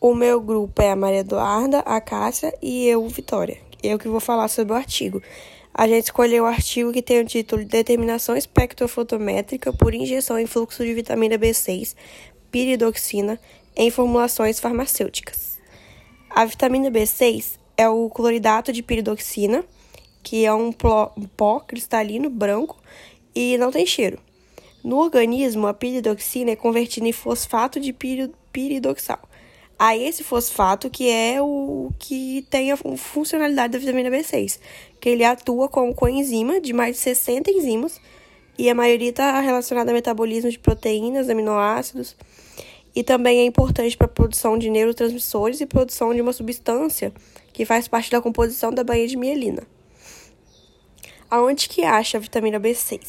O meu grupo é a Maria Eduarda, a Cássia e eu, Vitória. Eu que vou falar sobre o artigo. A gente escolheu o artigo que tem o título Determinação espectrofotométrica por injeção em fluxo de vitamina B6, piridoxina, em formulações farmacêuticas. A vitamina B6 é o cloridato de piridoxina, que é um pó cristalino branco e não tem cheiro. No organismo, a piridoxina é convertida em fosfato de piridoxal. A esse fosfato que é o que tem a funcionalidade da vitamina B6, que ele atua como coenzima de mais de 60 enzimas e a maioria está relacionada ao metabolismo de proteínas, aminoácidos e também é importante para a produção de neurotransmissores e produção de uma substância que faz parte da composição da baía de mielina. Aonde que acha a vitamina B6?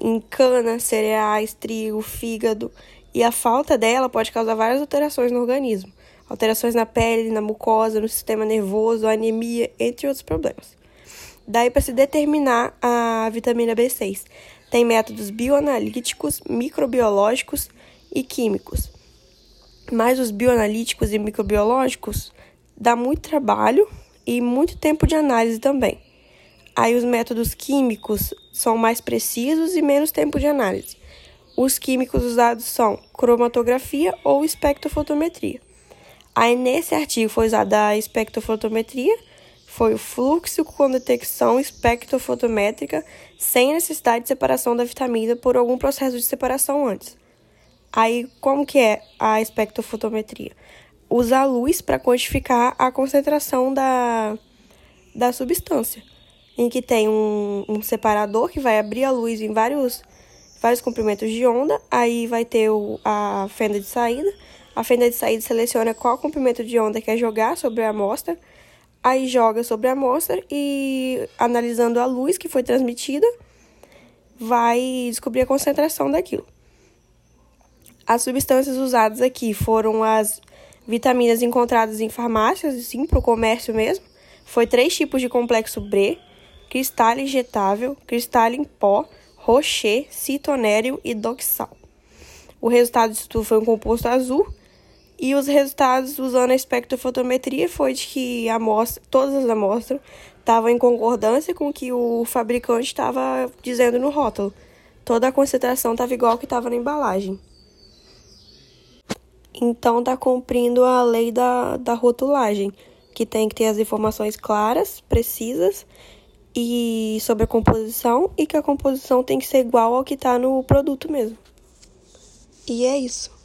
Em cana, cereais, trigo, fígado, e a falta dela pode causar várias alterações no organismo. Alterações na pele, na mucosa, no sistema nervoso, anemia, entre outros problemas. Daí, para se determinar a vitamina B6, tem métodos bioanalíticos, microbiológicos e químicos. Mas os bioanalíticos e microbiológicos dá muito trabalho e muito tempo de análise também. Aí os métodos químicos são mais precisos e menos tempo de análise. Os químicos usados são cromatografia ou espectrofotometria. Aí nesse artigo foi usada a espectrofotometria, foi o fluxo com detecção espectrofotométrica sem necessidade de separação da vitamina por algum processo de separação antes. Aí como que é a espectrofotometria? Usa a luz para quantificar a concentração da, da substância em que tem um, um separador que vai abrir a luz em vários, vários comprimentos de onda, aí vai ter o, a fenda de saída. A fenda de saída seleciona qual comprimento de onda quer jogar sobre a amostra, aí joga sobre a amostra e, analisando a luz que foi transmitida, vai descobrir a concentração daquilo. As substâncias usadas aqui foram as vitaminas encontradas em farmácias, sim, para o comércio mesmo. Foi três tipos de complexo B, cristal injetável, cristal em pó, rocher, citonéreo e doxal. O resultado disso tudo foi um composto azul e os resultados usando a espectrofotometria foi de que a amostra, todas as amostras estavam em concordância com o que o fabricante estava dizendo no rótulo. Toda a concentração estava igual que estava na embalagem. Então está cumprindo a lei da, da rotulagem, que tem que ter as informações claras, precisas e sobre a composição e que a composição tem que ser igual ao que está no produto mesmo. E é isso.